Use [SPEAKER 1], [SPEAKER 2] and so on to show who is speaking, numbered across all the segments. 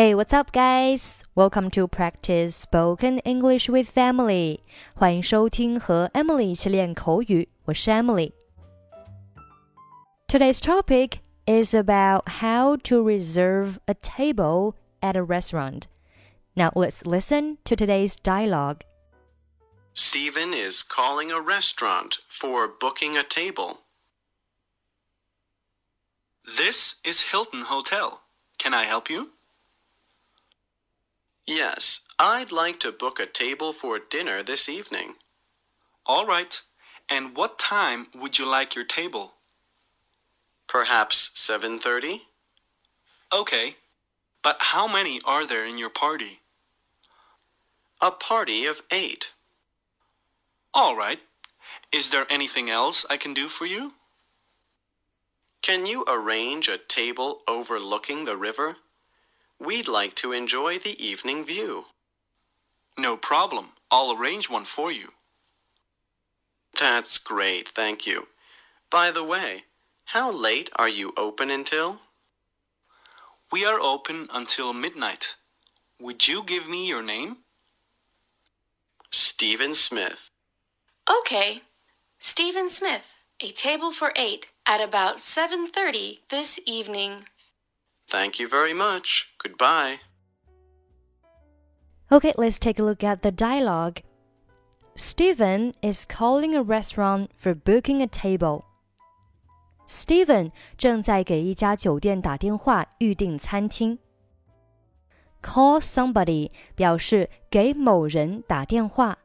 [SPEAKER 1] Hey, what's up, guys? Welcome to practice spoken English with Emily. 欢迎收听和 Emily 一起练口语，我是 Emily。Today's topic is about how to reserve a table at a restaurant. Now let's listen to today's dialogue.
[SPEAKER 2] Steven is calling a restaurant for booking a table. This is Hilton Hotel. Can I help you? Yes, I'd like to book a table for dinner this evening. All right. And what time would you like your table? Perhaps 7:30? Okay. But how many are there in your party? A party of 8. All right. Is there anything else I can do for you? Can you arrange a table overlooking the river? We'd like to enjoy the evening view. No problem. I'll arrange one for you. That's great, thank you. By the way, how late are you open until? We are open until midnight. Would you give me your name? Steven Smith.
[SPEAKER 3] Okay. Steven Smith, a table for 8 at about 7:30 this evening.
[SPEAKER 2] Thank you very much. Goodbye.
[SPEAKER 1] Okay, let's take a look at the dialogue. Steven is calling a restaurant for booking a table. Steven 正在给一家酒店打电话预订餐厅。Call somebody 表示给某人打电话，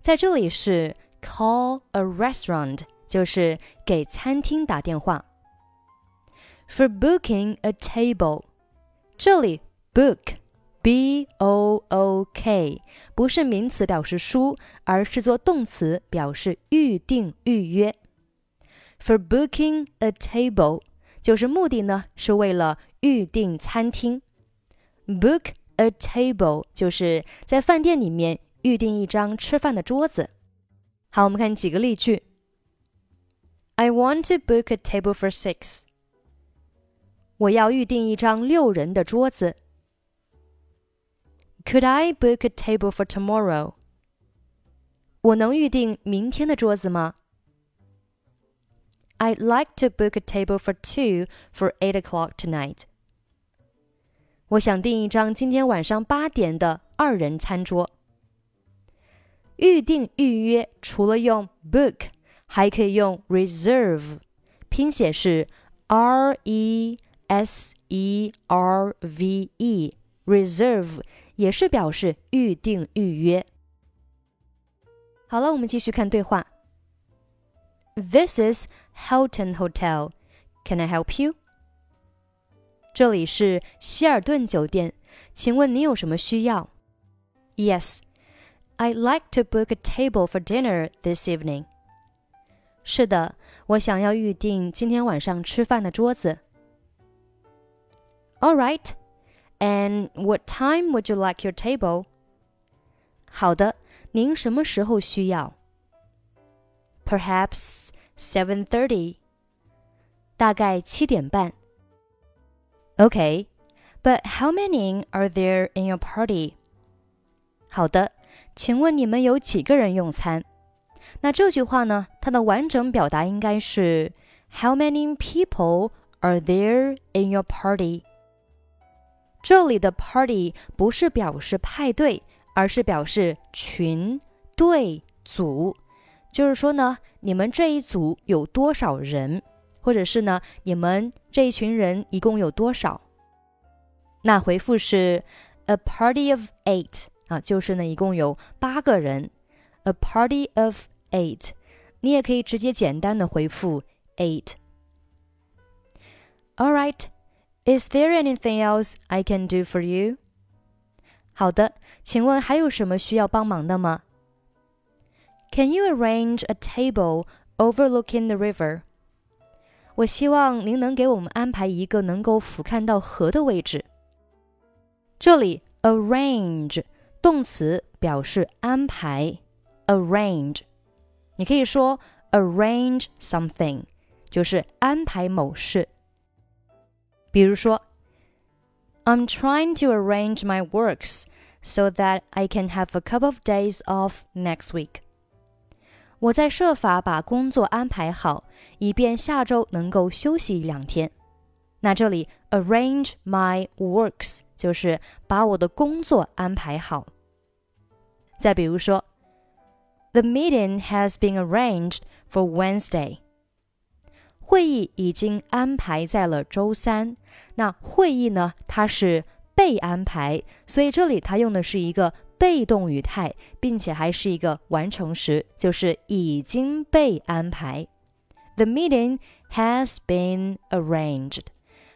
[SPEAKER 1] 在这里是 call a restaurant，就是给餐厅打电话。for booking a table。这里 book b o o k 不是名词表示书，而是做动词表示预定预约。For booking a table 就是目的呢是为了预订餐厅。Book a table 就是在饭店里面预订一张吃饭的桌子。好，我们看几个例句。I want to book a table for six. 我要预订一张六人的桌子。Could I book a table for tomorrow？我能预订明天的桌子吗？I'd like to book a table for two for eight o'clock tonight。我想订一张今天晚上八点的二人餐桌。预订预约除了用 book，还可以用 reserve，拼写是 R E。 S E R V E reserve 也是表示预定预约。好了，我们继续看对话。This is Hilton Hotel. Can I help you? 这里是希尔顿酒店，请问您有什么需要？Yes, I'd like to book a table for dinner this evening. 是的，我想要预定今天晚上吃饭的桌子。 all right. And what time would you like your table? 好的，您什么时候需要？Perhaps seven thirty. 大概七点半。Okay, but how many are there in your party? 好的，请问你们有几个人用餐？那这句话呢？它的完整表达应该是 How many people are there in your party? 这里的 party 不是表示派对，而是表示群、队、组。就是说呢，你们这一组有多少人，或者是呢，你们这一群人一共有多少？那回复是 a party of eight 啊，就是呢，一共有八个人。a party of eight，你也可以直接简单的回复 eight。All right。Is there anything else I can do for you? 好的，请问还有什么需要帮忙的吗？Can you arrange a table overlooking the river? 我希望您能给我们安排一个能够俯瞰到河的位置。这里 arrange 动词表示安排，arrange，你可以说 arrange something，就是安排某事。 比如说 I'm trying to arrange my works so that I can have a couple of days off next week. 我在设法把工作安排好，以便下周能够休息两天。那这里 arrange my works 就是把我的工作安排好。再比如说，The meeting has been arranged for Wednesday。 会议已经安排在了周三。那会议呢？它是被安排，所以这里它用的是一个被动语态，并且还是一个完成时，就是已经被安排。The meeting has been arranged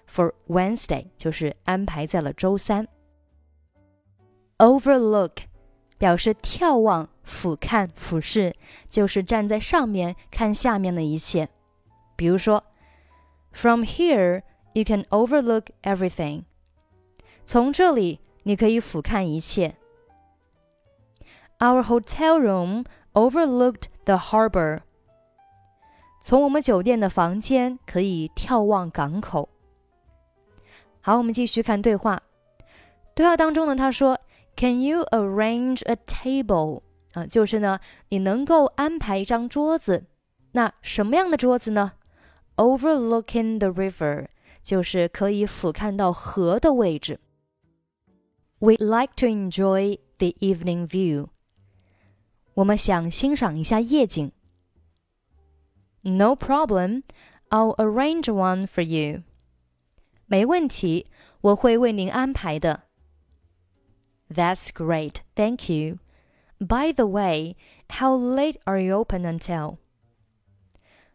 [SPEAKER 1] for Wednesday，就是安排在了周三。Overlook 表示眺望、俯瞰、俯视，就是站在上面看下面的一切。比如说，From here you can overlook everything。从这里你可以俯瞰一切。Our hotel room overlooked the harbor。从我们酒店的房间可以眺望港口。好，我们继续看对话。对话当中呢，他说：“Can you arrange a table？” 啊，就是呢，你能够安排一张桌子。那什么样的桌子呢 ？overlooking the river，就是可以俯瞰到河的位置。We'd like to enjoy the evening view。我们想欣赏一下夜景。No problem, I'll arrange one for you。没问题，我会为您安排的。That's great, thank you. By the way, how late are you open until?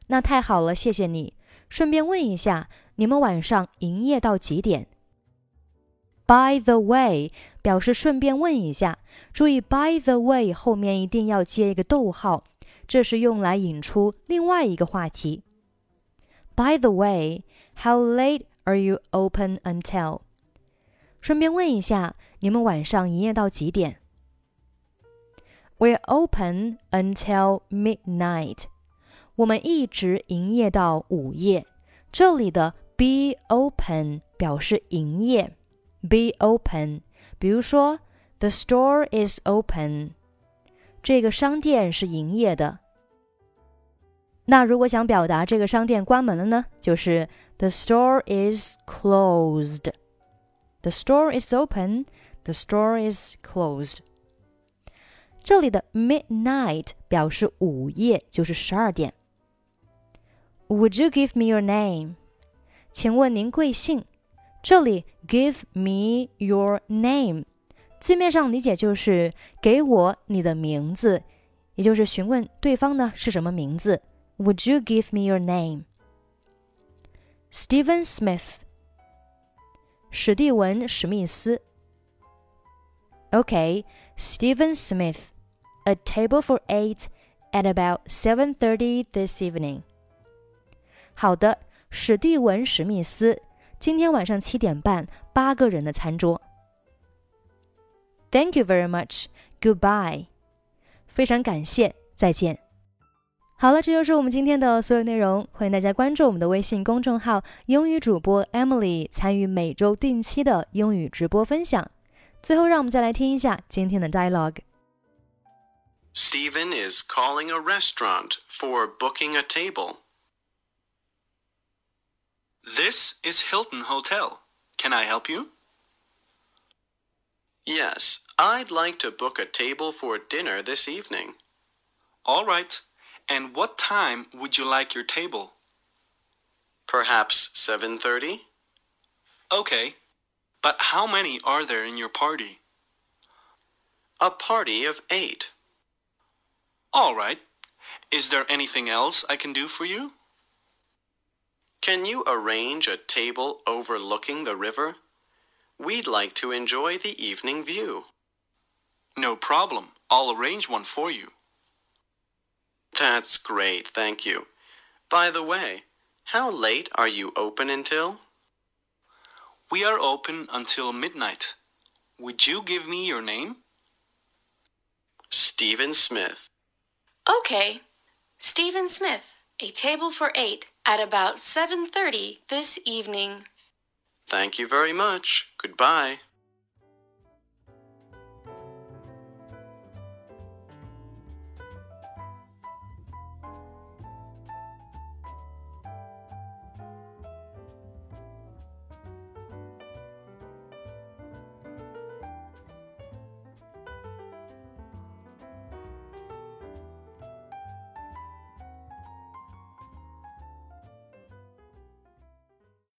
[SPEAKER 1] 那太好了，谢谢你。顺便问一下，你们晚上营业到几点？By the way，表示顺便问一下。注意，by the way 后面一定要接一个逗号，这是用来引出另外一个话题。By the way，how late are you open until？顺便问一下，你们晚上营业到几点？We're open until midnight. 我们一直营业到午夜。这里的 be open 表示营业，be open。比如说，the store is open，这个商店是营业的。那如果想表达这个商店关门了呢？就是 the store is closed。The store is open. The store is closed. 这里的 midnight 表示午夜，就是十二点。Would you give me your name? 请问您贵姓？这里 give me your name，字面上理解就是给我你的名字，也就是询问对方呢是什么名字。Would you give me your name? Steven okay, Steven Smith, a table for eight at about 7:30 this evening. 好的，史蒂文·史密斯，今天晚上七点半，八个人的餐桌。Thank you very much. Goodbye. 非常感谢，再见。好了，这就是我们今天的所有内容。欢迎大家关注我们的微信公众号“英语主播 Emily”，参与每周定期的英语直播分享。最后，让我们再来听一下今天的 dialogue。
[SPEAKER 2] Stephen is calling a restaurant for booking a table. This is Hilton Hotel. Can I help you? Yes, I'd like to book a table for dinner this evening. All right. And what time would you like your table? Perhaps 7:30? Okay. But how many are there in your party? A party of 8. All right. Is there anything else I can do for you? Can you arrange a table overlooking the river? We'd like to enjoy the evening view. No problem. I'll arrange one for you. That's great, thank you. By the way, how late are you open until? We are open until midnight. Would you give me your name? Steven Smith.
[SPEAKER 3] Okay. Steven Smith. A table for eight at about 7:30 this evening.
[SPEAKER 2] Thank you very much. Goodbye.